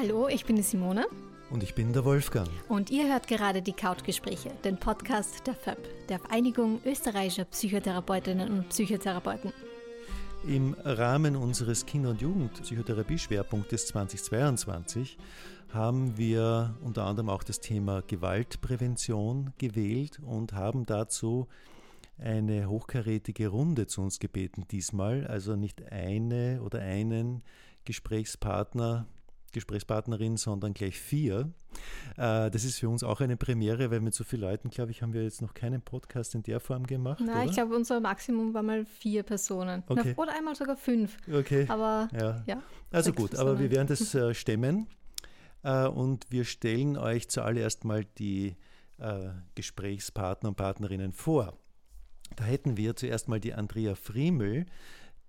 Hallo, ich bin die Simone. Und ich bin der Wolfgang. Und ihr hört gerade die Couchgespräche, den Podcast der FÖP, der Vereinigung österreichischer Psychotherapeutinnen und Psychotherapeuten. Im Rahmen unseres Kinder- und Jugendpsychotherapie-Schwerpunktes 2022 haben wir unter anderem auch das Thema Gewaltprävention gewählt und haben dazu eine hochkarätige Runde zu uns gebeten diesmal, also nicht eine oder einen Gesprächspartner Gesprächspartnerin, sondern gleich vier. Äh, das ist für uns auch eine Premiere, weil mit so vielen Leuten, glaube ich, haben wir jetzt noch keinen Podcast in der Form gemacht. Nein, oder? ich glaube, unser Maximum war mal vier Personen. Okay. Oder einmal sogar fünf. Okay. Aber ja. ja also gut, Personen. aber wir werden das äh, stemmen äh, und wir stellen euch zuallererst mal die Gesprächspartner und Partnerinnen vor. Da hätten wir zuerst mal die Andrea Friemel.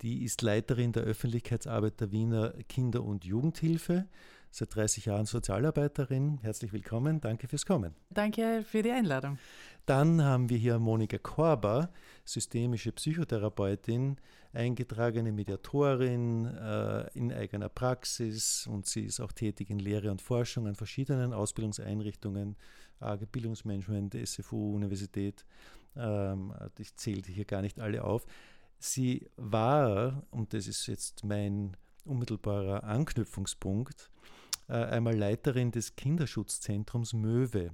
Die ist Leiterin der Öffentlichkeitsarbeit der Wiener Kinder- und Jugendhilfe, seit 30 Jahren Sozialarbeiterin. Herzlich willkommen, danke fürs Kommen. Danke für die Einladung. Dann haben wir hier Monika Korber, systemische Psychotherapeutin, eingetragene Mediatorin äh, in eigener Praxis und sie ist auch tätig in Lehre und Forschung an verschiedenen Ausbildungseinrichtungen, AG Bildungsmanagement, SFU, Universität. Ähm, ich zähle hier gar nicht alle auf. Sie war, und das ist jetzt mein unmittelbarer Anknüpfungspunkt, einmal Leiterin des Kinderschutzzentrums Möwe.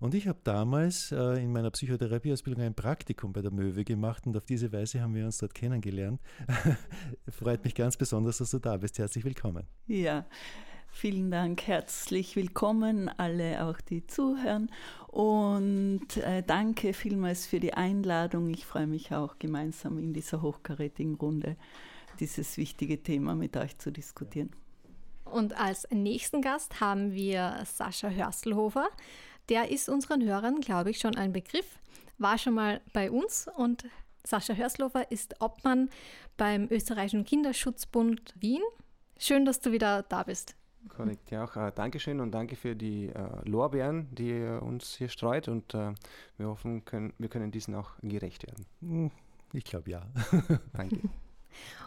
Und ich habe damals äh, in meiner Psychotherapieausbildung ein Praktikum bei der Möwe gemacht und auf diese Weise haben wir uns dort kennengelernt. Freut mich ganz besonders, dass du da bist. Herzlich willkommen. Ja, Vielen Dank, herzlich willkommen alle auch die zuhören und äh, danke vielmals für die Einladung. Ich freue mich auch gemeinsam in dieser hochkarätigen Runde dieses wichtige Thema mit euch zu diskutieren. Und als nächsten Gast haben wir Sascha Hörstelhofer. Der ist unseren Hörern, glaube ich, schon ein Begriff, war schon mal bei uns und Sascha Hörstelhofer ist Obmann beim Österreichischen Kinderschutzbund Wien. Schön, dass du wieder da bist. Korrekt, ja auch. Äh, Dankeschön und danke für die äh, Lorbeeren, die ihr uns hier streut und äh, wir hoffen, können, wir können diesen auch gerecht werden. Hm, ich glaube ja. danke.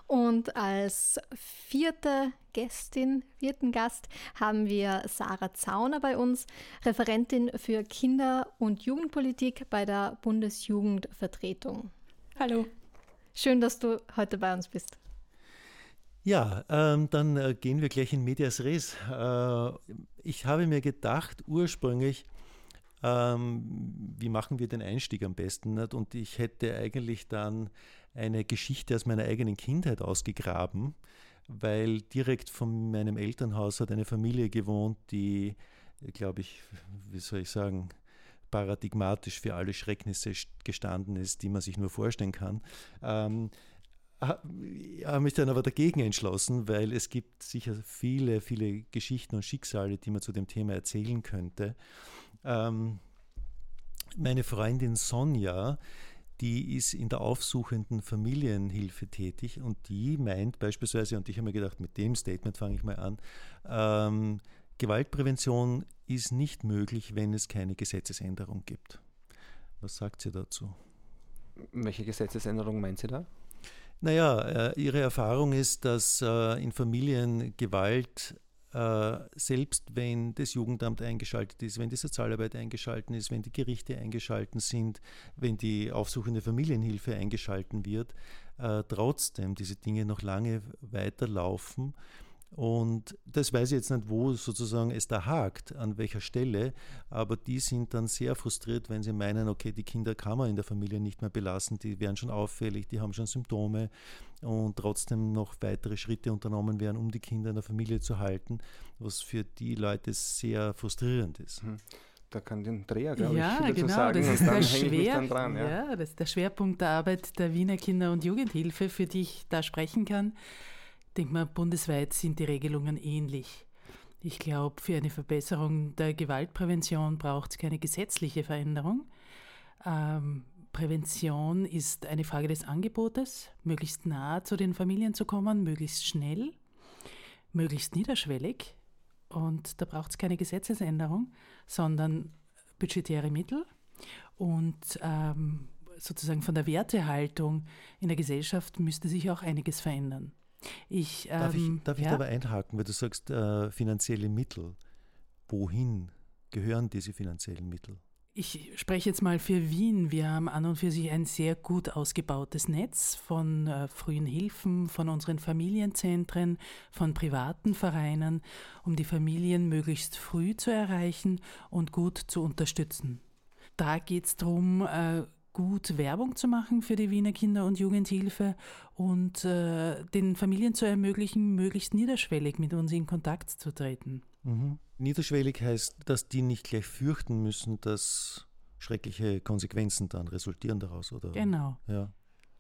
Und als vierte Gästin, vierten Gast haben wir Sarah Zauner bei uns, Referentin für Kinder- und Jugendpolitik bei der Bundesjugendvertretung. Hallo. Schön, dass du heute bei uns bist. Ja, ähm, dann äh, gehen wir gleich in Medias Res. Äh, ich habe mir gedacht, ursprünglich, ähm, wie machen wir den Einstieg am besten? Nicht? Und ich hätte eigentlich dann eine Geschichte aus meiner eigenen Kindheit ausgegraben, weil direkt von meinem Elternhaus hat eine Familie gewohnt, die, glaube ich, wie soll ich sagen, paradigmatisch für alle Schrecknisse gestanden ist, die man sich nur vorstellen kann. Ähm, habe mich dann aber dagegen entschlossen, weil es gibt sicher viele, viele Geschichten und Schicksale, die man zu dem Thema erzählen könnte. Ähm, meine Freundin Sonja, die ist in der aufsuchenden Familienhilfe tätig und die meint beispielsweise, und ich habe mir gedacht, mit dem Statement fange ich mal an, ähm, Gewaltprävention ist nicht möglich, wenn es keine Gesetzesänderung gibt. Was sagt sie dazu? Welche Gesetzesänderung meint sie da? Naja, äh, ihre Erfahrung ist, dass äh, in Familien Gewalt selbst wenn das Jugendamt eingeschaltet ist, wenn die Sozialarbeit eingeschaltet ist, wenn die Gerichte eingeschaltet sind, wenn die aufsuchende Familienhilfe eingeschaltet wird, trotzdem diese Dinge noch lange weiterlaufen und das weiß ich jetzt nicht, wo sozusagen es da hakt, an welcher Stelle, aber die sind dann sehr frustriert, wenn sie meinen, okay, die Kinder kann man in der Familie nicht mehr belassen, die werden schon auffällig, die haben schon Symptome und trotzdem noch weitere Schritte unternommen werden, um die Kinder in der Familie zu halten, was für die Leute sehr frustrierend ist. Hm. Da kann den Dreher, glaube ja, ich, genau, sagen. Das ist, der Schwer, dran, ja. ja, das ist der Schwerpunkt der Arbeit der Wiener Kinder- und Jugendhilfe, für die ich da sprechen kann denke mal, bundesweit sind die Regelungen ähnlich. Ich glaube, für eine Verbesserung der Gewaltprävention braucht es keine gesetzliche Veränderung. Ähm, Prävention ist eine Frage des Angebotes, möglichst nah zu den Familien zu kommen, möglichst schnell, möglichst niederschwellig. Und da braucht es keine Gesetzesänderung, sondern budgetäre Mittel und ähm, sozusagen von der Wertehaltung in der Gesellschaft müsste sich auch einiges verändern. Ich, darf ich, ähm, darf ich ja? dabei einhaken, weil du sagst, äh, finanzielle Mittel. Wohin gehören diese finanziellen Mittel? Ich spreche jetzt mal für Wien. Wir haben an und für sich ein sehr gut ausgebautes Netz von äh, frühen Hilfen, von unseren Familienzentren, von privaten Vereinen, um die Familien möglichst früh zu erreichen und gut zu unterstützen. Da geht es darum, äh, gut Werbung zu machen für die Wiener Kinder- und Jugendhilfe und äh, den Familien zu ermöglichen, möglichst niederschwellig mit uns in Kontakt zu treten. Mhm. Niederschwellig heißt, dass die nicht gleich fürchten müssen, dass schreckliche Konsequenzen dann resultieren daraus, oder? Genau. Ja.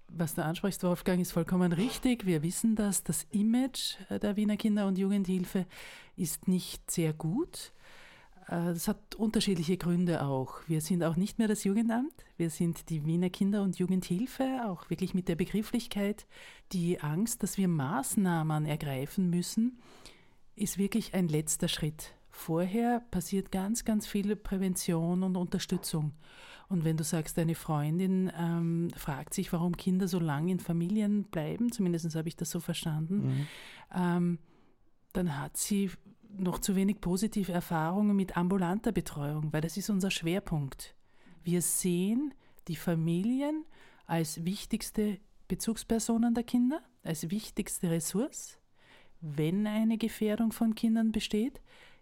Was du ansprichst, Wolfgang, ist vollkommen richtig. Wir wissen das. Das Image der Wiener Kinder- und Jugendhilfe ist nicht sehr gut. Äh, das hat unterschiedliche Gründe auch. Wir sind auch nicht mehr das Jugendamt. Wir sind die Wiener Kinder- und Jugendhilfe, auch wirklich mit der Begrifflichkeit. Die Angst, dass wir Maßnahmen ergreifen müssen, ist wirklich ein letzter Schritt. Vorher passiert ganz, ganz viel Prävention und Unterstützung. Und wenn du sagst, deine Freundin ähm, fragt sich, warum Kinder so lange in Familien bleiben, zumindest habe ich das so verstanden, Mhm. ähm, dann hat sie noch zu wenig positive Erfahrungen mit ambulanter Betreuung, weil das ist unser Schwerpunkt. Wir sehen die Familien als wichtigste Bezugspersonen der Kinder, als wichtigste Ressource. Wenn eine Gefährdung von Kindern besteht,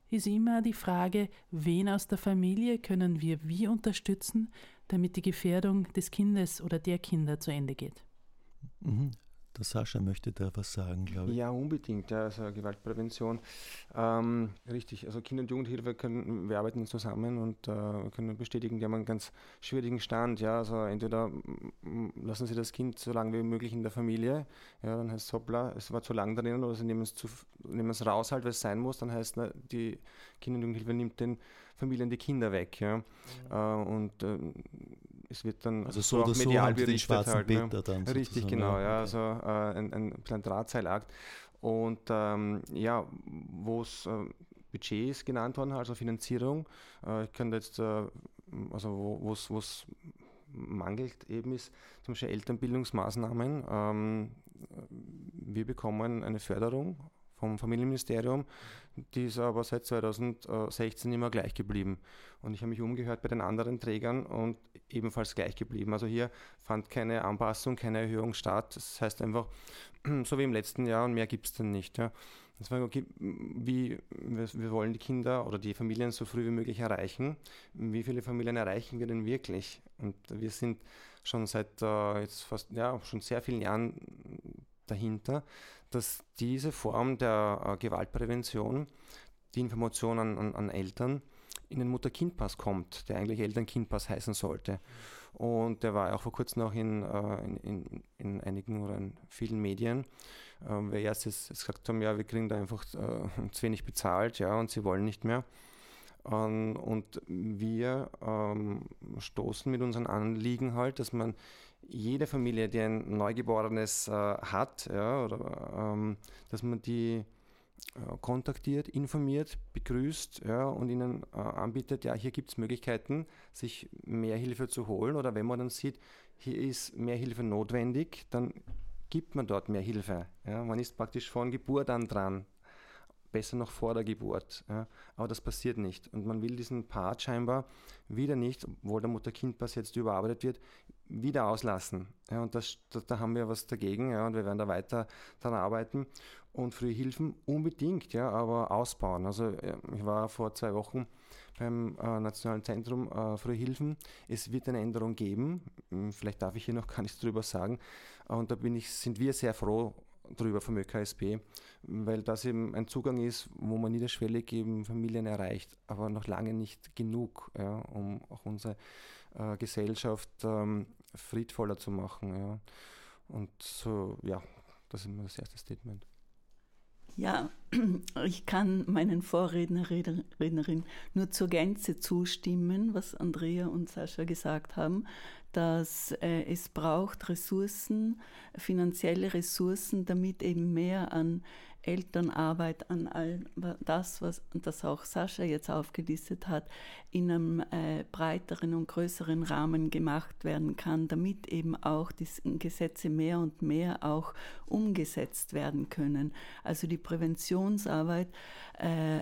ist immer die Frage, wen aus der Familie können wir wie unterstützen, damit die Gefährdung des Kindes oder der Kinder zu Ende geht. Mhm. Der Sascha möchte da was sagen, glaube ich. Ja, unbedingt. Ja, also Gewaltprävention. Ähm, richtig, also Kinder- und Jugendhilfe können, wir arbeiten zusammen und äh, können bestätigen, die haben einen ganz schwierigen Stand. Ja, also entweder lassen sie das Kind so lange wie möglich in der Familie, ja, dann heißt es hoppla, es war zu lang drinnen, oder sie nehmen es, zu, nehmen es raus halt, weil es sein muss, dann heißt na, die Kinder- und Jugendhilfe nimmt den Familien die Kinder weg. Ja. Äh, und äh, es wird dann Also so oder auch so medial den berichtet schwarzen halt, ne? Dann Richtig, sozusagen, genau, ja. also äh, ein, ein kleiner Drahtseilakt. Und ähm, ja, wo es äh, Budget ist genannt worden, also Finanzierung, äh, ich könnte jetzt, äh, also wo es mangelt eben ist, zum Beispiel Elternbildungsmaßnahmen. Ähm, wir bekommen eine Förderung vom Familienministerium, die ist aber seit 2016 immer gleich geblieben. Und ich habe mich umgehört bei den anderen Trägern und ebenfalls gleich geblieben. Also hier fand keine Anpassung, keine Erhöhung statt. Das heißt einfach, so wie im letzten Jahr und mehr gibt es dann nicht. Ja. Das war, okay, wie, wir, wollen die Kinder oder die Familien so früh wie möglich erreichen. Wie viele Familien erreichen wir denn wirklich? Und wir sind schon seit äh, jetzt fast, ja, schon sehr vielen Jahren dahinter, dass diese Form der äh, Gewaltprävention, die Information an, an, an Eltern, in den Mutter-Kind-Pass kommt, der eigentlich Eltern-Kind-Pass heißen sollte. Und der war auch vor kurzem noch in, äh, in, in, in, einigen oder in vielen Medien, äh, weil erst gesagt haben, ja, wir kriegen da einfach äh, zu wenig bezahlt, ja, und sie wollen nicht mehr. Ähm, und wir ähm, stoßen mit unseren Anliegen halt, dass man jede Familie, die ein Neugeborenes äh, hat, ja, oder, ähm, dass man die äh, kontaktiert, informiert, begrüßt ja, und ihnen äh, anbietet, ja, hier gibt es Möglichkeiten, sich mehr Hilfe zu holen. Oder wenn man dann sieht, hier ist mehr Hilfe notwendig, dann gibt man dort mehr Hilfe. Ja. Man ist praktisch von Geburt an dran besser noch vor der Geburt. Ja. Aber das passiert nicht. Und man will diesen Part scheinbar wieder nicht, obwohl der Mutter-Kind-Pass jetzt überarbeitet wird, wieder auslassen. Ja, und das, da, da, haben wir was dagegen ja, und wir werden da weiter daran arbeiten. Und frühe Hilfen unbedingt, ja, aber ausbauen. Also ich war vor zwei Wochen beim äh, Nationalen Zentrum äh, Frühe. Es wird eine Änderung geben. Vielleicht darf ich hier noch gar nichts drüber sagen. Und da bin ich, sind wir sehr froh drüber vom ÖKSP, weil das eben ein Zugang ist, wo man niederschwellig eben Familien erreicht, aber noch lange nicht genug, ja, um auch unsere äh, Gesellschaft ähm, friedvoller zu machen. Ja. Und so, ja, das ist immer das erste Statement. Ja, ich kann meinen Vorrednerinnen nur zur Gänze zustimmen, was Andrea und Sascha gesagt haben, dass äh, es braucht Ressourcen, finanzielle Ressourcen, damit eben mehr an Elternarbeit, an all das, was das auch Sascha jetzt aufgelistet hat, in einem äh, breiteren und größeren Rahmen gemacht werden kann, damit eben auch die Gesetze mehr und mehr auch umgesetzt werden können. Also die Präventionsarbeit äh,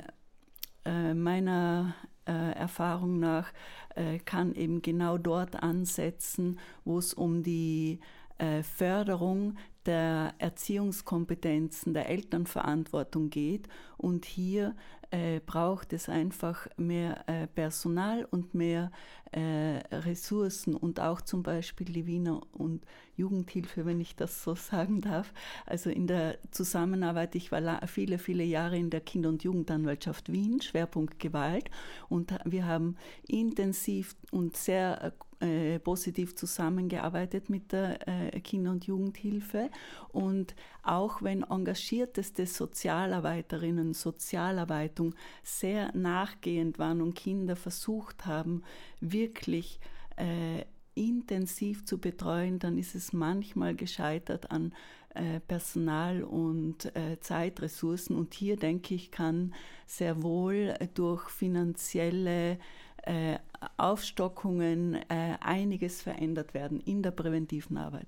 äh, meiner Erfahrung nach äh, kann eben genau dort ansetzen, wo es um die äh, Förderung der Erziehungskompetenzen, der Elternverantwortung geht. Und hier äh, braucht es einfach mehr äh, Personal und mehr äh, Ressourcen und auch zum Beispiel die Wiener und Jugendhilfe, wenn ich das so sagen darf. Also in der Zusammenarbeit, ich war viele, viele Jahre in der Kinder- und Jugendanwaltschaft Wien, Schwerpunkt Gewalt und wir haben intensiv und sehr äh, positiv zusammengearbeitet mit der äh, Kinder- und Jugendhilfe und auch wenn engagierteste Sozialarbeiterinnen Sozialarbeitung sehr nachgehend waren und Kinder versucht haben, wirklich äh, intensiv zu betreuen, dann ist es manchmal gescheitert an äh, Personal und äh, Zeitressourcen. Und hier, denke ich, kann sehr wohl durch finanzielle äh, Aufstockungen einiges verändert werden in der präventiven Arbeit.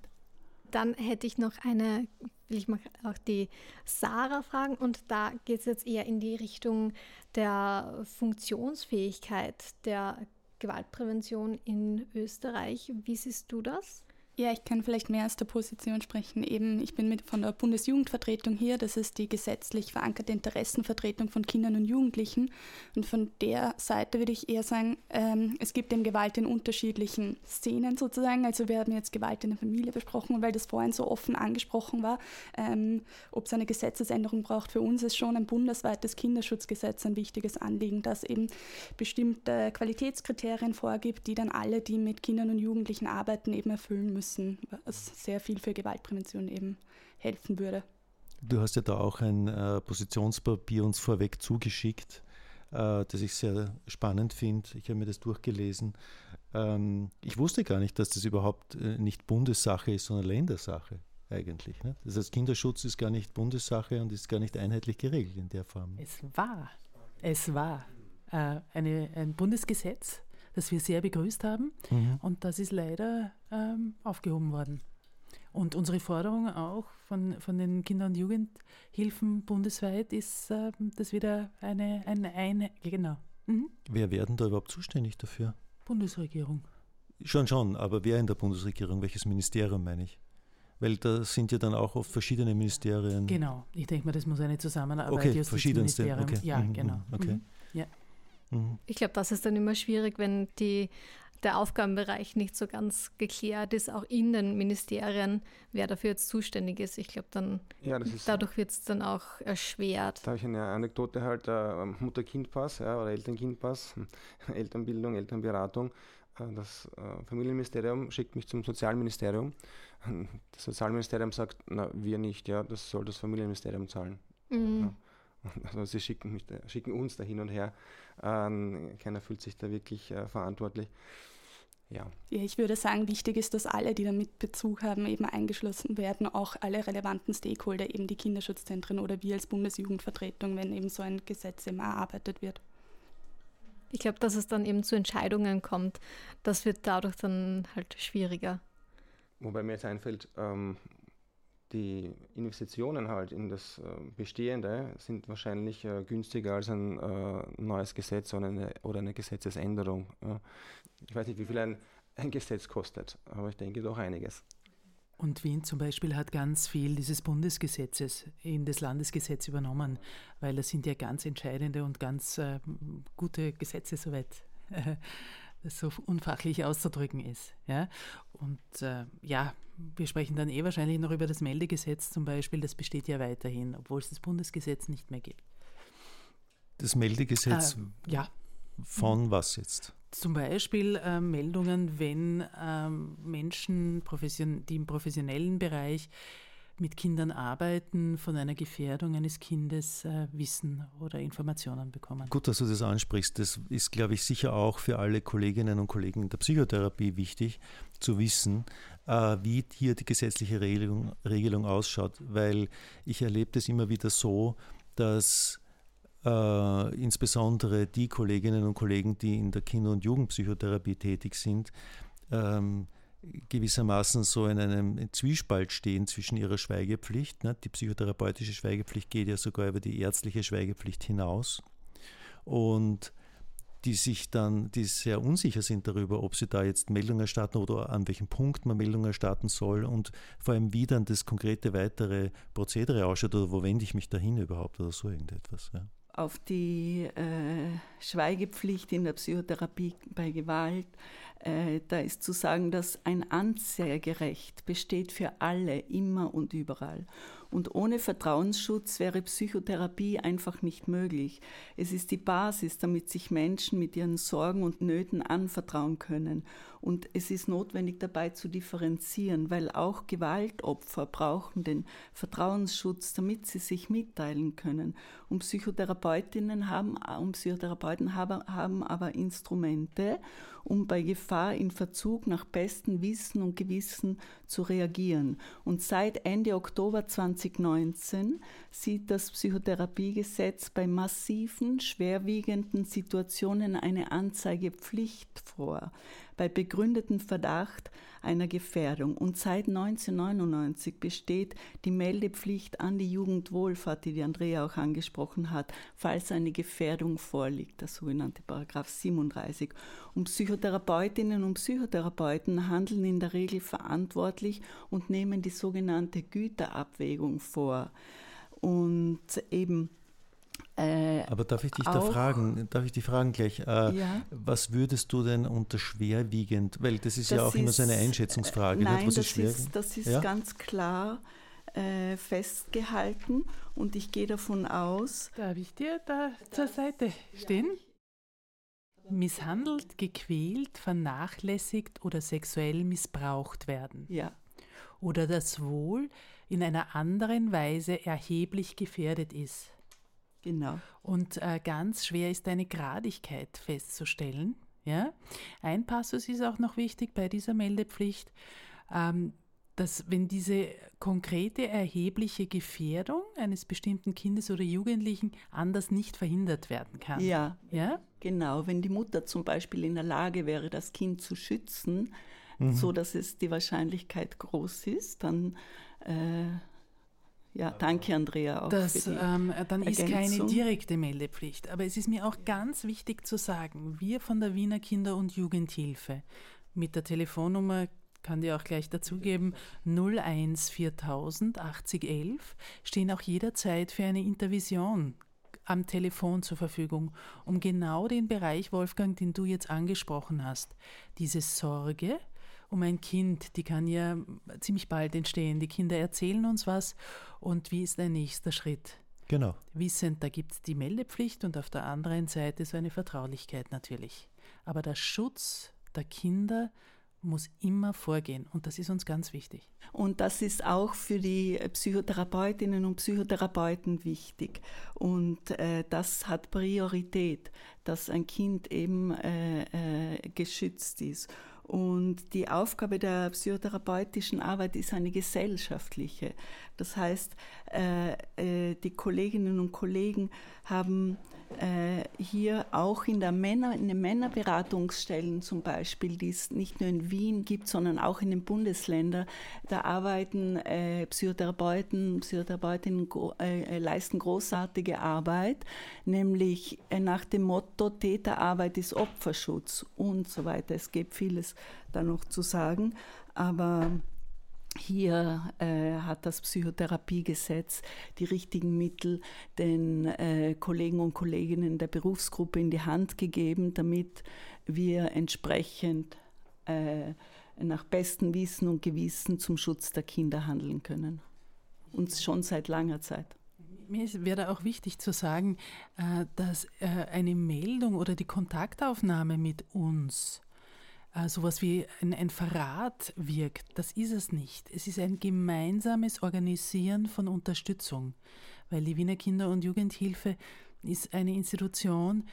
Dann hätte ich noch eine, will ich mal auch die Sarah fragen, und da geht es jetzt eher in die Richtung der Funktionsfähigkeit der Gewaltprävention in Österreich. Wie siehst du das? Ja, ich kann vielleicht mehr aus der Position sprechen. Eben, ich bin mit von der Bundesjugendvertretung hier. Das ist die gesetzlich verankerte Interessenvertretung von Kindern und Jugendlichen. Und von der Seite würde ich eher sagen, ähm, es gibt eben Gewalt in unterschiedlichen Szenen sozusagen. Also wir haben jetzt Gewalt in der Familie besprochen, weil das vorhin so offen angesprochen war, ähm, ob es eine Gesetzesänderung braucht. Für uns ist schon ein bundesweites Kinderschutzgesetz ein wichtiges Anliegen, das eben bestimmte Qualitätskriterien vorgibt, die dann alle, die mit Kindern und Jugendlichen arbeiten, eben erfüllen müssen müssen, was sehr viel für Gewaltprävention eben helfen würde. Du hast ja da auch ein äh, Positionspapier uns vorweg zugeschickt, äh, das ich sehr spannend finde. Ich habe mir das durchgelesen. Ähm, ich wusste gar nicht, dass das überhaupt äh, nicht Bundessache ist, sondern Ländersache eigentlich. Ne? Das heißt, Kinderschutz ist gar nicht Bundessache und ist gar nicht einheitlich geregelt in der Form. Es war, es war äh, eine, ein Bundesgesetz das wir sehr begrüßt haben. Mhm. Und das ist leider ähm, aufgehoben worden. Und unsere Forderung auch von, von den Kinder- und Jugendhilfen bundesweit ist, äh, dass wieder eine, eine, eine genau. Mhm. Wer werden da überhaupt zuständig dafür? Bundesregierung. Schon, schon, aber wer in der Bundesregierung? Welches Ministerium meine ich? Weil da sind ja dann auch oft verschiedene Ministerien. Genau, ich denke mal, das muss eine Zusammenarbeit okay, verschiedenste. Okay. Ja, mhm, genau. Okay. Mhm. Ja. Mhm. Ich glaube, das ist dann immer schwierig, wenn die, der Aufgabenbereich nicht so ganz geklärt ist, auch in den Ministerien, wer dafür jetzt zuständig ist. Ich glaube, dann ja, dadurch wird es dann auch erschwert. Da habe ich eine Anekdote halt, äh, Mutter-Kind-Pass ja, oder Eltern-Kind-Pass, Elternbildung, Elternberatung. Äh, das äh, Familienministerium schickt mich zum Sozialministerium. Das Sozialministerium sagt, na, wir nicht, ja, das soll das Familienministerium zahlen. Mhm. Ja. Also sie schicken, mich, schicken uns da hin und her. Ähm, keiner fühlt sich da wirklich äh, verantwortlich. Ja. ja, ich würde sagen, wichtig ist, dass alle, die damit Bezug haben, eben eingeschlossen werden, auch alle relevanten Stakeholder, eben die Kinderschutzzentren oder wir als Bundesjugendvertretung, wenn eben so ein Gesetz eben erarbeitet wird. Ich glaube, dass es dann eben zu Entscheidungen kommt, das wird dadurch dann halt schwieriger. Wobei mir jetzt einfällt, ähm, die Investitionen halt in das äh, Bestehende sind wahrscheinlich äh, günstiger als ein äh, neues Gesetz oder eine, oder eine Gesetzesänderung. Ich weiß nicht, wie viel ein, ein Gesetz kostet, aber ich denke doch einiges. Und Wien zum Beispiel hat ganz viel dieses Bundesgesetzes in das Landesgesetz übernommen, weil das sind ja ganz entscheidende und ganz äh, gute Gesetze, soweit das so unfachlich auszudrücken ist. Ja? Und äh, ja, wir sprechen dann eh wahrscheinlich noch über das Meldegesetz zum Beispiel, das besteht ja weiterhin, obwohl es das Bundesgesetz nicht mehr gibt. Das Meldegesetz äh, ja. von was jetzt? Zum Beispiel äh, Meldungen, wenn ähm, Menschen, die im professionellen Bereich mit Kindern arbeiten, von einer Gefährdung eines Kindes äh, Wissen oder Informationen bekommen. Gut, dass du das ansprichst. Das ist, glaube ich, sicher auch für alle Kolleginnen und Kollegen in der Psychotherapie wichtig zu wissen, äh, wie hier die gesetzliche Regelung, Regelung ausschaut, weil ich erlebe das immer wieder so, dass äh, insbesondere die Kolleginnen und Kollegen, die in der Kinder- und Jugendpsychotherapie tätig sind, ähm, gewissermaßen so in einem Zwiespalt stehen zwischen ihrer Schweigepflicht. Ne? Die psychotherapeutische Schweigepflicht geht ja sogar über die ärztliche Schweigepflicht hinaus. Und die sich dann, die sehr unsicher sind darüber, ob sie da jetzt Meldungen erstatten oder an welchem Punkt man Meldungen erstatten soll und vor allem wie dann das konkrete weitere Prozedere ausschaut oder wo wende ich mich dahin überhaupt oder so irgendetwas. Ja. Auf die äh, Schweigepflicht in der Psychotherapie bei Gewalt äh, da ist zu sagen, dass ein Anzeigerecht besteht für alle, immer und überall. Und ohne Vertrauensschutz wäre Psychotherapie einfach nicht möglich. Es ist die Basis, damit sich Menschen mit ihren Sorgen und Nöten anvertrauen können. Und es ist notwendig dabei zu differenzieren, weil auch Gewaltopfer brauchen den Vertrauensschutz, damit sie sich mitteilen können. Und Psychotherapeutinnen haben, und Psychotherapeuten haben, haben aber Instrumente, um bei Gefahr in Verzug nach bestem Wissen und Gewissen zu reagieren. Und seit Ende Oktober 2019 sieht das Psychotherapiegesetz bei massiven, schwerwiegenden Situationen eine Anzeigepflicht vor bei begründetem Verdacht einer Gefährdung. Und seit 1999 besteht die Meldepflicht an die Jugendwohlfahrt, die die Andrea auch angesprochen hat, falls eine Gefährdung vorliegt, der sogenannte Paragraph 37. Und Psychotherapeutinnen und Psychotherapeuten handeln in der Regel verantwortlich und nehmen die sogenannte Güterabwägung vor. Und eben äh, Aber darf ich dich da fragen, darf ich dich fragen gleich, äh, ja? was würdest du denn unter schwerwiegend, weil das ist das ja auch ist, immer so eine Einschätzungsfrage. Äh, nein? Was das, ist, ist, das ist ja? ganz klar äh, festgehalten und ich gehe davon aus. Darf ich dir da zur Seite stehen? Misshandelt, gequält, vernachlässigt oder sexuell missbraucht werden. Ja. Oder das Wohl in einer anderen Weise erheblich gefährdet ist. Genau. Und äh, ganz schwer ist eine Gradigkeit festzustellen. Ja? Ein Passus ist auch noch wichtig bei dieser Meldepflicht, ähm, dass wenn diese konkrete erhebliche Gefährdung eines bestimmten Kindes oder Jugendlichen anders nicht verhindert werden kann. Ja, ja? genau. Wenn die Mutter zum Beispiel in der Lage wäre, das Kind zu schützen, mhm. so dass es die Wahrscheinlichkeit groß ist, dann äh, ja, danke Andrea auch. Das, ähm, dann ist keine direkte Meldepflicht. Aber es ist mir auch ganz wichtig zu sagen, wir von der Wiener Kinder- und Jugendhilfe mit der Telefonnummer kann dir auch gleich dazugeben, 01 4000 80 11 stehen auch jederzeit für eine Intervision am Telefon zur Verfügung, um genau den Bereich, Wolfgang, den du jetzt angesprochen hast, diese Sorge, um ein Kind, die kann ja ziemlich bald entstehen. Die Kinder erzählen uns was und wie ist der nächste Schritt? Genau. Wissend, da gibt es die Meldepflicht und auf der anderen Seite so eine Vertraulichkeit natürlich. Aber der Schutz der Kinder muss immer vorgehen und das ist uns ganz wichtig. Und das ist auch für die Psychotherapeutinnen und Psychotherapeuten wichtig. Und äh, das hat Priorität, dass ein Kind eben äh, äh, geschützt ist. Und die Aufgabe der psychotherapeutischen Arbeit ist eine gesellschaftliche. Das heißt, äh, äh, die Kolleginnen und Kollegen haben äh, hier auch in, der Männer, in den Männerberatungsstellen zum Beispiel, die es nicht nur in Wien gibt, sondern auch in den Bundesländern, da arbeiten Psychotherapeuten, Psychotherapeutinnen leisten großartige Arbeit, nämlich nach dem Motto Täterarbeit ist Opferschutz und so weiter. Es gibt vieles da noch zu sagen, aber hier äh, hat das Psychotherapiegesetz die richtigen Mittel den äh, Kollegen und Kolleginnen der Berufsgruppe in die Hand gegeben, damit wir entsprechend äh, nach bestem Wissen und Gewissen zum Schutz der Kinder handeln können. Und schon seit langer Zeit. Mir wäre auch wichtig zu sagen, äh, dass äh, eine Meldung oder die Kontaktaufnahme mit uns äh, sowas wie ein, ein Verrat wirkt. Das ist es nicht. Es ist ein gemeinsames Organisieren von Unterstützung, weil die Wiener Kinder- und Jugendhilfe ist eine Institution,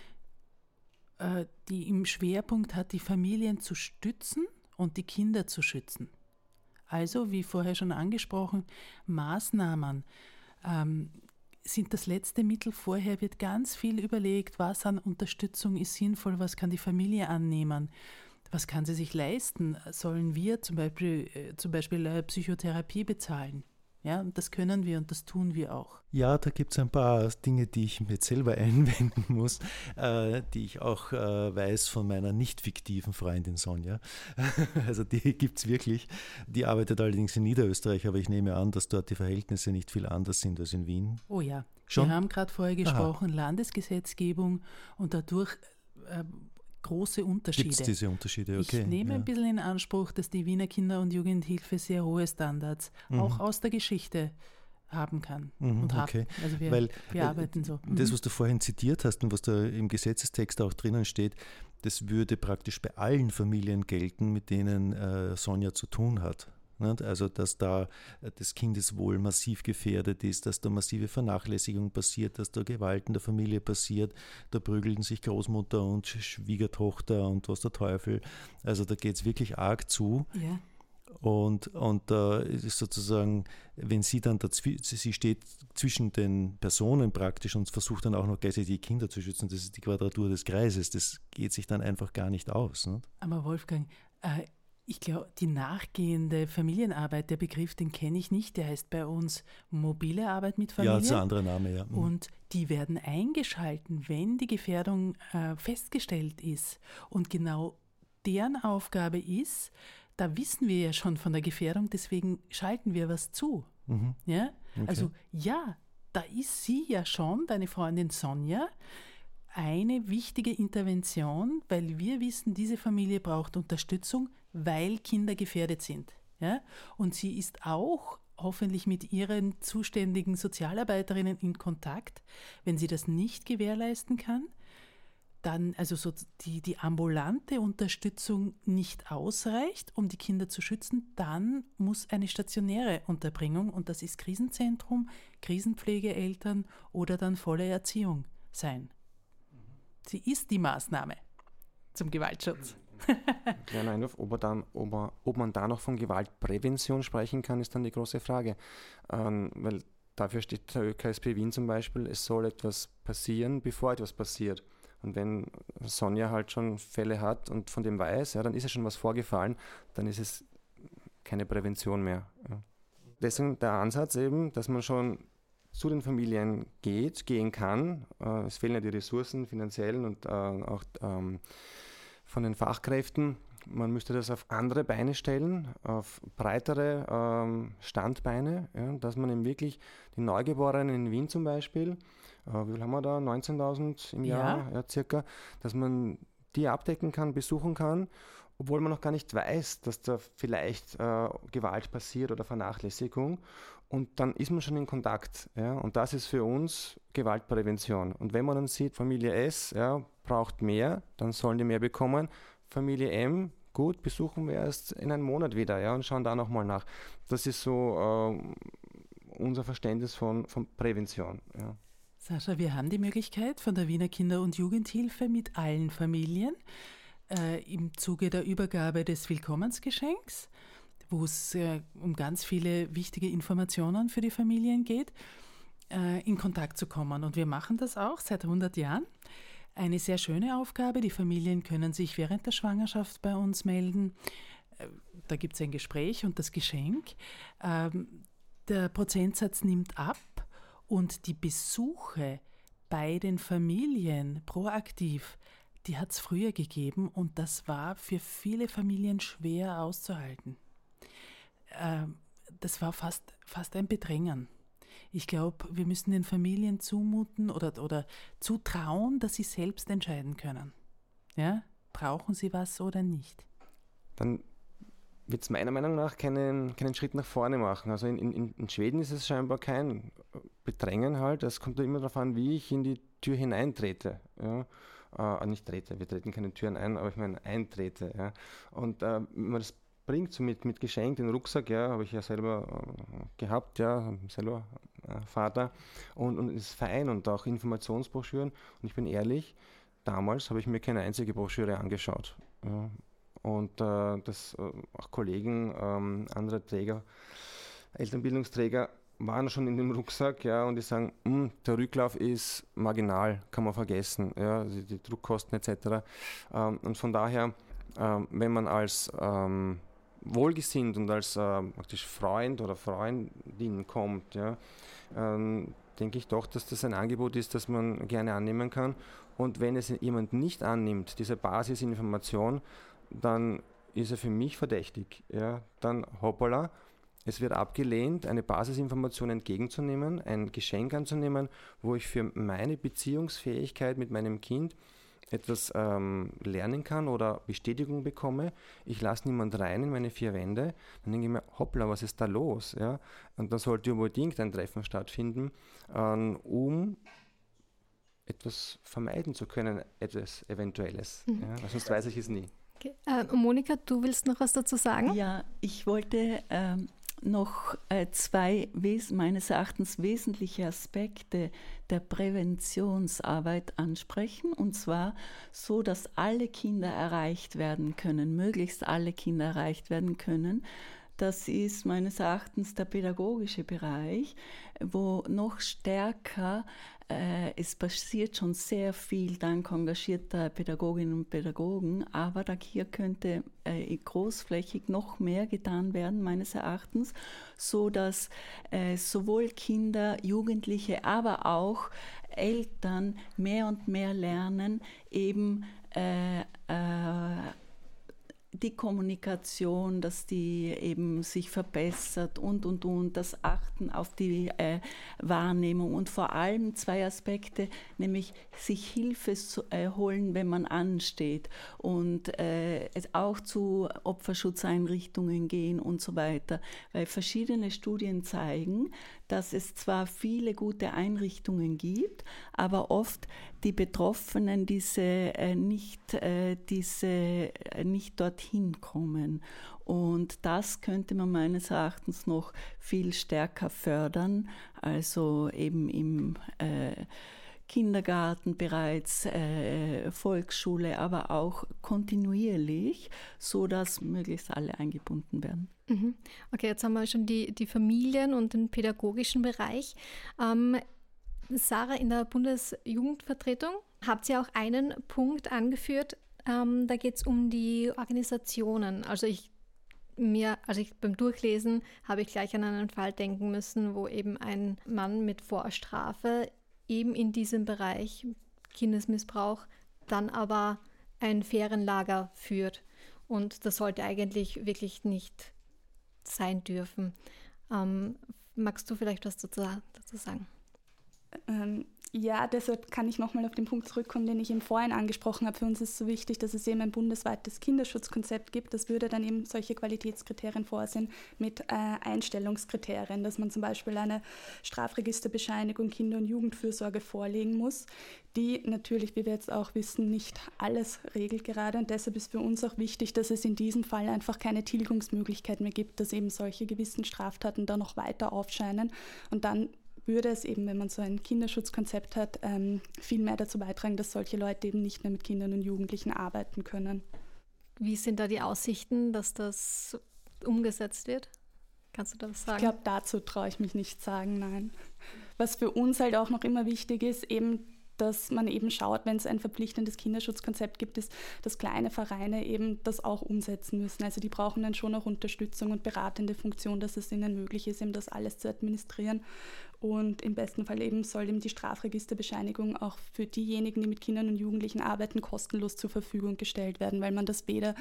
äh, die im Schwerpunkt hat, die Familien zu stützen und die Kinder zu schützen. Also, wie vorher schon angesprochen, Maßnahmen ähm, sind das letzte Mittel. Vorher wird ganz viel überlegt, was an Unterstützung ist sinnvoll, was kann die Familie annehmen, was kann sie sich leisten. Sollen wir zum Beispiel, äh, zum Beispiel äh, Psychotherapie bezahlen? Ja, das können wir und das tun wir auch. Ja, da gibt es ein paar Dinge, die ich mir selber einwenden muss, äh, die ich auch äh, weiß von meiner nicht fiktiven Freundin Sonja. also die gibt es wirklich. Die arbeitet allerdings in Niederösterreich, aber ich nehme an, dass dort die Verhältnisse nicht viel anders sind als in Wien. Oh ja, Schon? wir haben gerade vorher gesprochen, Aha. Landesgesetzgebung und dadurch äh, große Unterschiede. Gibt es diese Unterschiede? Okay. Ich nehme ja. ein bisschen in Anspruch, dass die Wiener Kinder- und Jugendhilfe sehr hohe Standards mhm. auch aus der Geschichte haben kann mhm, und hat. Okay. Also wir, Weil, wir äh, arbeiten so. Das, mhm. was du vorhin zitiert hast und was da im Gesetzestext auch drinnen steht, das würde praktisch bei allen Familien gelten, mit denen äh, Sonja zu tun hat. Also, dass da äh, das Kindeswohl massiv gefährdet ist, dass da massive Vernachlässigung passiert, dass da Gewalt in der Familie passiert, da prügeln sich Großmutter und Schwiegertochter und was der Teufel. Also da geht es wirklich arg zu. Ja. Und, und da äh, ist sozusagen, wenn sie dann dazwischen, sie steht zwischen den Personen praktisch und versucht dann auch noch gleichzeitig die Kinder zu schützen, das ist die Quadratur des Kreises, das geht sich dann einfach gar nicht aus. Nicht? Aber Wolfgang, äh, ich glaube, die nachgehende Familienarbeit, der Begriff, den kenne ich nicht. Der heißt bei uns mobile Arbeit mit Familien. Ja, das ist ein anderer Name, ja. Mhm. Und die werden eingeschalten, wenn die Gefährdung äh, festgestellt ist. Und genau deren Aufgabe ist, da wissen wir ja schon von der Gefährdung, deswegen schalten wir was zu. Mhm. Ja? Okay. Also ja, da ist sie ja schon, deine Freundin Sonja, eine wichtige Intervention, weil wir wissen, diese Familie braucht Unterstützung, weil Kinder gefährdet sind. Ja? Und sie ist auch hoffentlich mit ihren zuständigen Sozialarbeiterinnen in Kontakt. Wenn sie das nicht gewährleisten kann, dann also so die, die ambulante Unterstützung nicht ausreicht, um die Kinder zu schützen, dann muss eine stationäre Unterbringung, und das ist Krisenzentrum, Krisenpflegeeltern oder dann volle Erziehung sein. Sie ist die Maßnahme zum Gewaltschutz. Kleiner Einwurf, ob, dann, ob, man, ob, man da noch von Gewaltprävention sprechen kann, ist dann die große Frage. Ähm, weil dafür steht der ÖKSP Wien zum Beispiel, es soll etwas passieren, bevor etwas passiert. Und wenn Sonja halt schon Fälle hat und von dem weiß, ja, dann ist ja schon was vorgefallen, dann ist es keine Prävention mehr. Ja. Deswegen der Ansatz eben, dass man schon zu den Familien geht, gehen kann. Äh, es fehlen ja die Ressourcen, finanziellen und äh, auch ähm, von den Fachkräften. Man müsste das auf andere Beine stellen, auf breitere ähm, Standbeine, ja, dass man eben wirklich die Neugeborenen in Wien zum Beispiel, äh, wie viel haben wir da, 19.000 im Jahr ja. ja, circa, dass man die abdecken kann, besuchen kann, obwohl man noch gar nicht weiß, dass da vielleicht äh, Gewalt passiert oder Vernachlässigung. Und dann ist man schon in Kontakt. Ja? Und das ist für uns Gewaltprävention. Und wenn man dann sieht, Familie S ja, braucht mehr, dann sollen die mehr bekommen. Familie M, gut, besuchen wir erst in einem Monat wieder ja, und schauen da nochmal nach. Das ist so äh, unser Verständnis von, von Prävention. Ja. Sascha, wir haben die Möglichkeit von der Wiener Kinder- und Jugendhilfe mit allen Familien äh, im Zuge der Übergabe des Willkommensgeschenks wo es äh, um ganz viele wichtige Informationen für die Familien geht, äh, in Kontakt zu kommen. Und wir machen das auch seit 100 Jahren. Eine sehr schöne Aufgabe. Die Familien können sich während der Schwangerschaft bei uns melden. Äh, da gibt es ein Gespräch und das Geschenk. Ähm, der Prozentsatz nimmt ab und die Besuche bei den Familien proaktiv, die hat es früher gegeben und das war für viele Familien schwer auszuhalten äh, das war fast, fast ein Bedrängen. Ich glaube, wir müssen den Familien zumuten oder, oder zutrauen, dass sie selbst entscheiden können. Ja? Brauchen sie was oder nicht? Dann wird es meiner Meinung nach keinen, keinen Schritt nach vorne machen. Also in, in, in Schweden ist es scheinbar kein Bedrängen halt. Es kommt immer darauf an, wie ich in die Tür hineintrete. Ja? äh, nicht trete, wir treten keine Türen ein, aber ich meine eintrete. Ja. Und äh, wenn man das bringt, so mit, mit Geschenk, den Rucksack, ja, habe ich ja selber äh, gehabt, ja, selber äh, Vater, und, und ist fein und auch Informationsbroschüren. Und ich bin ehrlich, damals habe ich mir keine einzige Broschüre angeschaut. Ja. Und äh, das äh, auch Kollegen, ähm, andere Träger, Elternbildungsträger waren schon in dem Rucksack, ja, und die sagen, hm, der Rücklauf ist marginal, kann man vergessen, ja, die, die Druckkosten etc. Ähm, und von daher, ähm, wenn man als ähm, wohlgesinnt und als äh, praktisch Freund oder Freundin kommt, ja, ähm, denke ich doch, dass das ein Angebot ist, das man gerne annehmen kann. Und wenn es jemand nicht annimmt, diese Basisinformation, dann ist er für mich verdächtig. Ja, dann hoppala, es wird abgelehnt, eine Basisinformation entgegenzunehmen, ein Geschenk anzunehmen, wo ich für meine Beziehungsfähigkeit mit meinem Kind etwas ähm, lernen kann oder Bestätigung bekomme. Ich lasse niemand rein in meine vier Wände. Dann denke ich mir, hoppla, was ist da los? Ja? Und dann sollte unbedingt ein Treffen stattfinden, ähm, um etwas vermeiden zu können, etwas Eventuelles. Mhm. Ja? Sonst weiß ich es nie. Okay. Äh, Monika, du willst noch was dazu sagen? Ja, ich wollte ähm, noch äh, zwei meines Erachtens wesentliche Aspekte der Präventionsarbeit ansprechen, und zwar so, dass alle Kinder erreicht werden können, möglichst alle Kinder erreicht werden können. Das ist meines Erachtens der pädagogische Bereich, wo noch stärker es passiert schon sehr viel dank engagierter Pädagoginnen und Pädagogen, aber da hier könnte äh, großflächig noch mehr getan werden, meines Erachtens, so dass äh, sowohl Kinder, Jugendliche, aber auch Eltern mehr und mehr lernen, eben äh, äh, die Kommunikation, dass die eben sich verbessert und, und, und, das Achten auf die äh, Wahrnehmung und vor allem zwei Aspekte, nämlich sich Hilfe zu, äh, holen, wenn man ansteht und äh, auch zu Opferschutzeinrichtungen gehen und so weiter, weil verschiedene Studien zeigen, dass es zwar viele gute Einrichtungen gibt, aber oft die Betroffenen diese äh, nicht, äh, diese, äh, nicht dorthin kommen. Und das könnte man meines Erachtens noch viel stärker fördern, also eben im Kindergarten bereits, Volksschule, aber auch kontinuierlich, so dass möglichst alle eingebunden werden. Mhm. Okay, jetzt haben wir schon die, die Familien und den pädagogischen Bereich. Ähm, Sarah, in der Bundesjugendvertretung habt ihr auch einen Punkt angeführt, ähm, da geht es um die Organisationen. Also ich mir, also ich beim Durchlesen habe ich gleich an einen Fall denken müssen, wo eben ein Mann mit Vorstrafe eben in diesem Bereich Kindesmissbrauch dann aber ein Ferienlager führt. Und das sollte eigentlich wirklich nicht sein dürfen. Ähm, magst du vielleicht was dazu, dazu sagen? Ähm, ja, deshalb kann ich nochmal auf den Punkt zurückkommen, den ich eben vorhin angesprochen habe. Für uns ist so wichtig, dass es eben ein bundesweites Kinderschutzkonzept gibt. Das würde dann eben solche Qualitätskriterien vorsehen mit äh, Einstellungskriterien, dass man zum Beispiel eine Strafregisterbescheinigung Kinder- und Jugendfürsorge vorlegen muss, die natürlich, wie wir jetzt auch wissen, nicht alles regelt gerade. Und deshalb ist für uns auch wichtig, dass es in diesem Fall einfach keine Tilgungsmöglichkeit mehr gibt, dass eben solche gewissen Straftaten da noch weiter aufscheinen und dann würde es eben, wenn man so ein Kinderschutzkonzept hat, ähm, viel mehr dazu beitragen, dass solche Leute eben nicht mehr mit Kindern und Jugendlichen arbeiten können. Wie sind da die Aussichten, dass das umgesetzt wird? Kannst du da was sagen? Ich glaube, dazu traue ich mich nicht sagen, nein. Was für uns halt auch noch immer wichtig ist, eben dass man eben schaut, wenn es ein verpflichtendes Kinderschutzkonzept gibt, ist, dass kleine Vereine eben das auch umsetzen müssen. Also die brauchen dann schon auch Unterstützung und beratende Funktion, dass es ihnen möglich ist, eben das alles zu administrieren. Und im besten Fall eben soll eben die Strafregisterbescheinigung auch für diejenigen, die mit Kindern und Jugendlichen arbeiten, kostenlos zur Verfügung gestellt werden, weil man das weder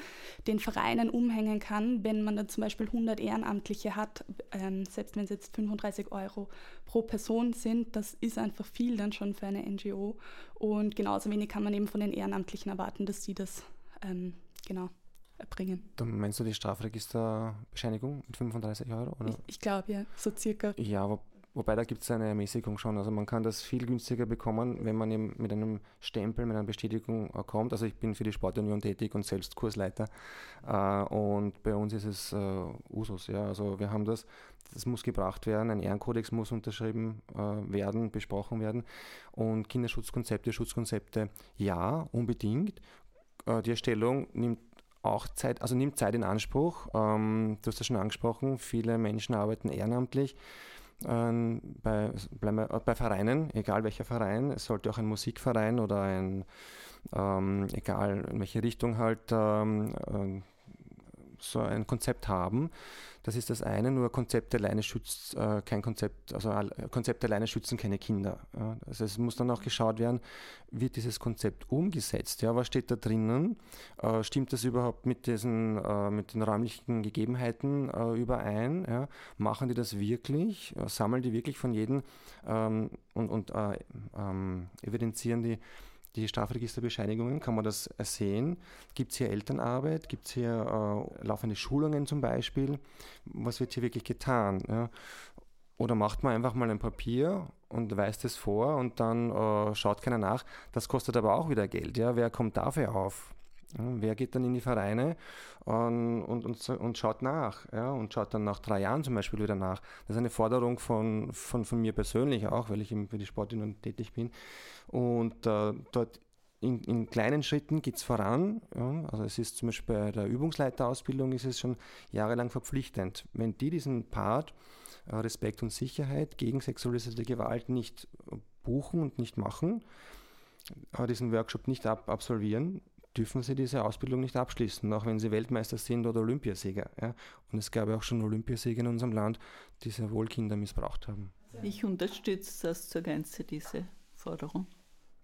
den Vereinen umhängen kann, wenn man dann zum Beispiel 100 Ehrenamtliche hat, ähm, selbst wenn es jetzt 35 Euro pro Person sind, das ist einfach viel dann schon für eine NGO. Und genauso wenig kann man eben von den Ehrenamtlichen erwarten, dass sie das ähm, genau erbringen. Dann meinst du die Strafregisterbescheinigung mit 35 Euro? Oder? Ich, ich glaube ja, so circa. Ja, aber Wobei da gibt es eine Ermäßigung schon. Also man kann das viel günstiger bekommen, wenn man eben mit einem Stempel, mit einer Bestätigung kommt. Also ich bin für die Sportunion tätig und selbst Kursleiter. Äh, und bei uns ist es äh, Usus. Ja. Also wir haben das, das muss gebracht werden, ein Ehrenkodex muss unterschrieben äh, werden, besprochen werden. Und Kinderschutzkonzepte, Schutzkonzepte, ja, unbedingt. Die Erstellung nimmt auch Zeit, also nimmt Zeit in Anspruch. Ähm, du hast das schon angesprochen, viele Menschen arbeiten ehrenamtlich. Ähm, bei, bei Vereinen, egal welcher Verein, es sollte auch ein Musikverein oder ein, ähm, egal in welche Richtung halt, ähm, äh, so ein Konzept haben. Das ist das eine, nur Konzept alleine schützt äh, kein Konzept, also Konzepte alleine schützen keine Kinder. Ja. Also es muss dann auch geschaut werden, wird dieses Konzept umgesetzt? Ja, was steht da drinnen? Äh, stimmt das überhaupt mit, diesen, äh, mit den räumlichen Gegebenheiten äh, überein? Ja. Machen die das wirklich? Äh, sammeln die wirklich von jedem ähm, und, und äh, ähm, evidenzieren die die Strafregisterbescheinigungen, kann man das sehen? Gibt es hier Elternarbeit? Gibt es hier äh, laufende Schulungen zum Beispiel? Was wird hier wirklich getan? Ja? Oder macht man einfach mal ein Papier und weist es vor und dann äh, schaut keiner nach. Das kostet aber auch wieder Geld. Ja? Wer kommt dafür auf? Wer geht dann in die Vereine und, und, und, und, schaut nach ja, und schaut dann nach drei Jahren zum Beispiel wieder nach. Das ist eine Forderung von, von, von mir persönlich auch, weil ich eben für die Sportunion tätig bin. Und äh, dort in, in, kleinen Schritten geht es voran. Ja. Also es ist zum Beispiel bei der Übungsleiterausbildung ist es schon jahrelang verpflichtend. Wenn die diesen Part äh, Respekt und Sicherheit gegen sexualisierte Gewalt nicht buchen und nicht machen, äh, diesen Workshop nicht ab absolvieren, dürfen sie diese Ausbildung nicht abschließen, auch wenn sie Weltmeister sind oder Olympiasieger. Ja. Und es gab ja auch schon Olympiasieger in unserem Land, die sehr wohl Kinder missbraucht haben. Ich unterstütze das zur Gänze, diese Forderung.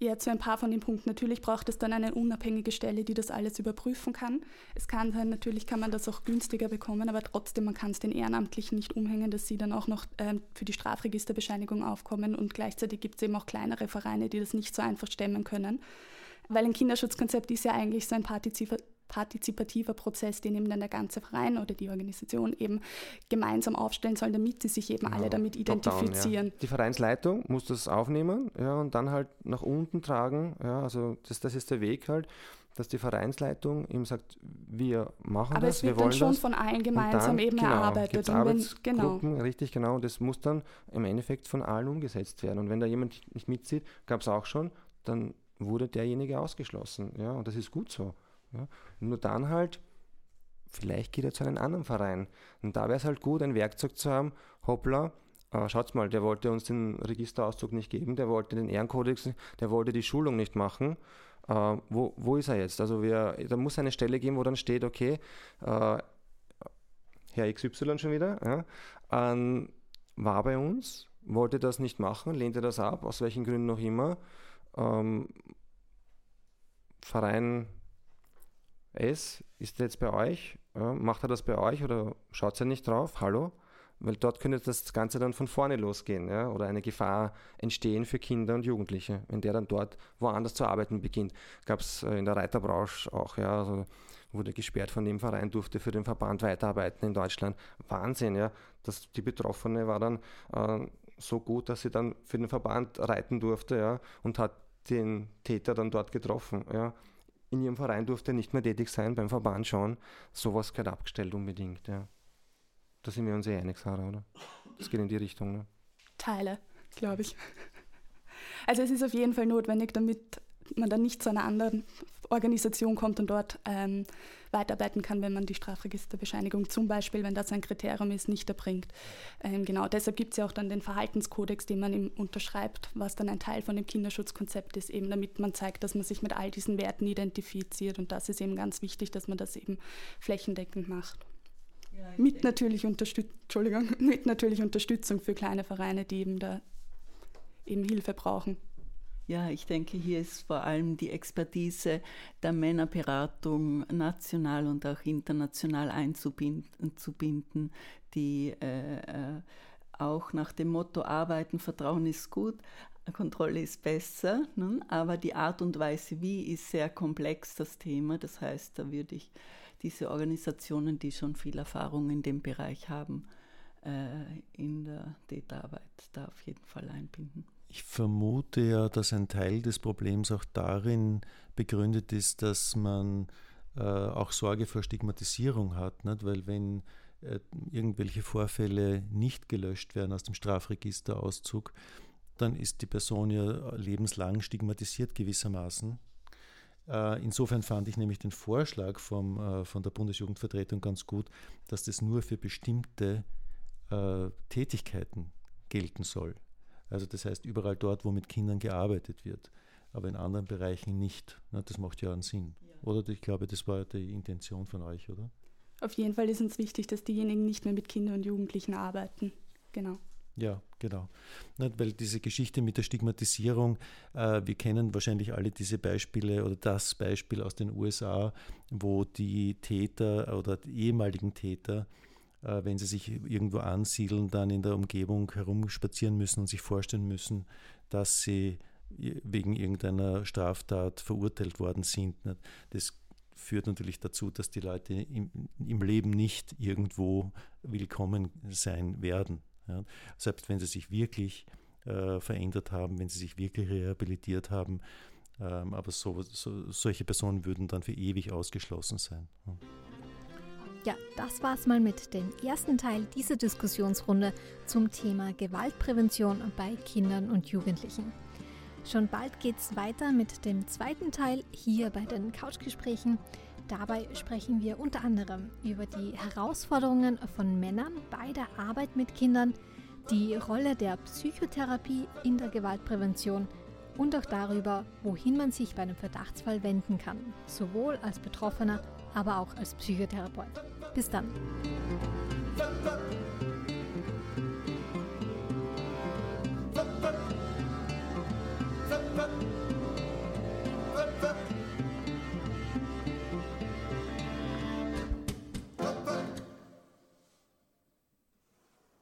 Ja, zu ein paar von den Punkten. Natürlich braucht es dann eine unabhängige Stelle, die das alles überprüfen kann. Es kann sein, natürlich kann man das auch günstiger bekommen, aber trotzdem, man kann es den Ehrenamtlichen nicht umhängen, dass sie dann auch noch äh, für die Strafregisterbescheinigung aufkommen. Und gleichzeitig gibt es eben auch kleinere Vereine, die das nicht so einfach stemmen können. Weil ein Kinderschutzkonzept ist ja eigentlich so ein partizipativer Prozess, den eben dann der ganze Verein oder die Organisation eben gemeinsam aufstellen soll, damit sie sich eben genau. alle damit identifizieren. Down, ja. Die Vereinsleitung muss das aufnehmen ja, und dann halt nach unten tragen. Ja, also das, das ist der Weg halt dass die Vereinsleitung ihm sagt, wir machen Aber das, es wird wir wollen dann schon das. von allen gemeinsam eben genau, erarbeitet. Und Arbeitsgruppen, genau. richtig genau, und das muss dann im Endeffekt von allen umgesetzt werden. Und wenn da jemand nicht mitzieht, gab es auch schon, dann wurde derjenige ausgeschlossen. Ja, und das ist gut so. Ja. Nur dann halt, vielleicht geht er zu einem anderen Verein. Und da wäre es halt gut, ein Werkzeug zu haben, hoppla, äh, schaut mal, der wollte uns den Registerauszug nicht geben, der wollte den Ehrenkodex, der wollte die Schulung nicht machen. Äh, wo, wo ist er jetzt? Also wir, da muss eine Stelle geben, wo dann steht, okay, äh, Herr XY schon wieder, ja, ähm, war bei uns, wollte das nicht machen, lehnte das ab, aus welchen Gründen noch immer ähm, Verein S ist jetzt bei euch? Ja, macht er das bei euch oder schaut er nicht drauf? Hallo? Weil dort könnte das Ganze dann von vorne losgehen ja? oder eine Gefahr entstehen für Kinder und Jugendliche, wenn der dann dort woanders zu arbeiten beginnt. Gab es äh, in der Reiterbranche auch, ja, also wurde gesperrt von dem Verein, durfte für den Verband weiterarbeiten in Deutschland. Wahnsinn, ja. Das, die Betroffene war dann äh, so gut, dass sie dann für den Verband reiten durfte ja, und hat den Täter dann dort getroffen. Ja. In ihrem Verein durfte er nicht mehr tätig sein, beim Verband schon. Sowas gehört abgestellt unbedingt. Ja. Da sind wir uns eh einig, Sarah, oder? Das geht in die Richtung. Ne? Teile, glaube ich. Also es ist auf jeden Fall notwendig, damit man dann nicht zu einer anderen Organisation kommt und dort ähm, weiterarbeiten kann, wenn man die Strafregisterbescheinigung zum Beispiel, wenn das ein Kriterium ist, nicht erbringt. Ähm, genau, deshalb gibt es ja auch dann den Verhaltenskodex, den man ihm unterschreibt, was dann ein Teil von dem Kinderschutzkonzept ist, eben damit man zeigt, dass man sich mit all diesen Werten identifiziert. Und das ist eben ganz wichtig, dass man das eben flächendeckend macht. Ja, mit, natürlich mit natürlich Unterstützung für kleine Vereine, die eben da eben Hilfe brauchen. Ja, ich denke, hier ist vor allem die Expertise der Männerberatung national und auch international einzubinden, die äh, äh, auch nach dem Motto Arbeiten, Vertrauen ist gut, Kontrolle ist besser, ne? aber die Art und Weise, wie ist sehr komplex das Thema. Das heißt, da würde ich diese Organisationen, die schon viel Erfahrung in dem Bereich haben, äh, in der Täterarbeit da auf jeden Fall einbinden. Ich vermute ja, dass ein Teil des Problems auch darin begründet ist, dass man äh, auch Sorge vor Stigmatisierung hat. Nicht? Weil wenn äh, irgendwelche Vorfälle nicht gelöscht werden aus dem Strafregisterauszug, dann ist die Person ja lebenslang stigmatisiert gewissermaßen. Äh, insofern fand ich nämlich den Vorschlag vom, äh, von der Bundesjugendvertretung ganz gut, dass das nur für bestimmte äh, Tätigkeiten gelten soll. Also das heißt überall dort, wo mit Kindern gearbeitet wird, aber in anderen Bereichen nicht. Na, das macht ja einen Sinn. Ja. Oder ich glaube, das war die Intention von euch, oder? Auf jeden Fall ist uns wichtig, dass diejenigen nicht mehr mit Kindern und Jugendlichen arbeiten. Genau. Ja, genau. Weil diese Geschichte mit der Stigmatisierung, äh, wir kennen wahrscheinlich alle diese Beispiele oder das Beispiel aus den USA, wo die Täter oder die ehemaligen Täter wenn sie sich irgendwo ansiedeln, dann in der Umgebung herumspazieren müssen und sich vorstellen müssen, dass sie wegen irgendeiner Straftat verurteilt worden sind. Das führt natürlich dazu, dass die Leute im, im Leben nicht irgendwo willkommen sein werden. Ja. Selbst wenn sie sich wirklich äh, verändert haben, wenn sie sich wirklich rehabilitiert haben. Ähm, aber so, so, solche Personen würden dann für ewig ausgeschlossen sein. Ja. Ja, das war's mal mit dem ersten Teil dieser Diskussionsrunde zum Thema Gewaltprävention bei Kindern und Jugendlichen. Schon bald geht's weiter mit dem zweiten Teil hier bei den Couchgesprächen. Dabei sprechen wir unter anderem über die Herausforderungen von Männern bei der Arbeit mit Kindern, die Rolle der Psychotherapie in der Gewaltprävention und auch darüber, wohin man sich bei einem Verdachtsfall wenden kann, sowohl als Betroffener aber auch als Psychotherapeut. Bis dann.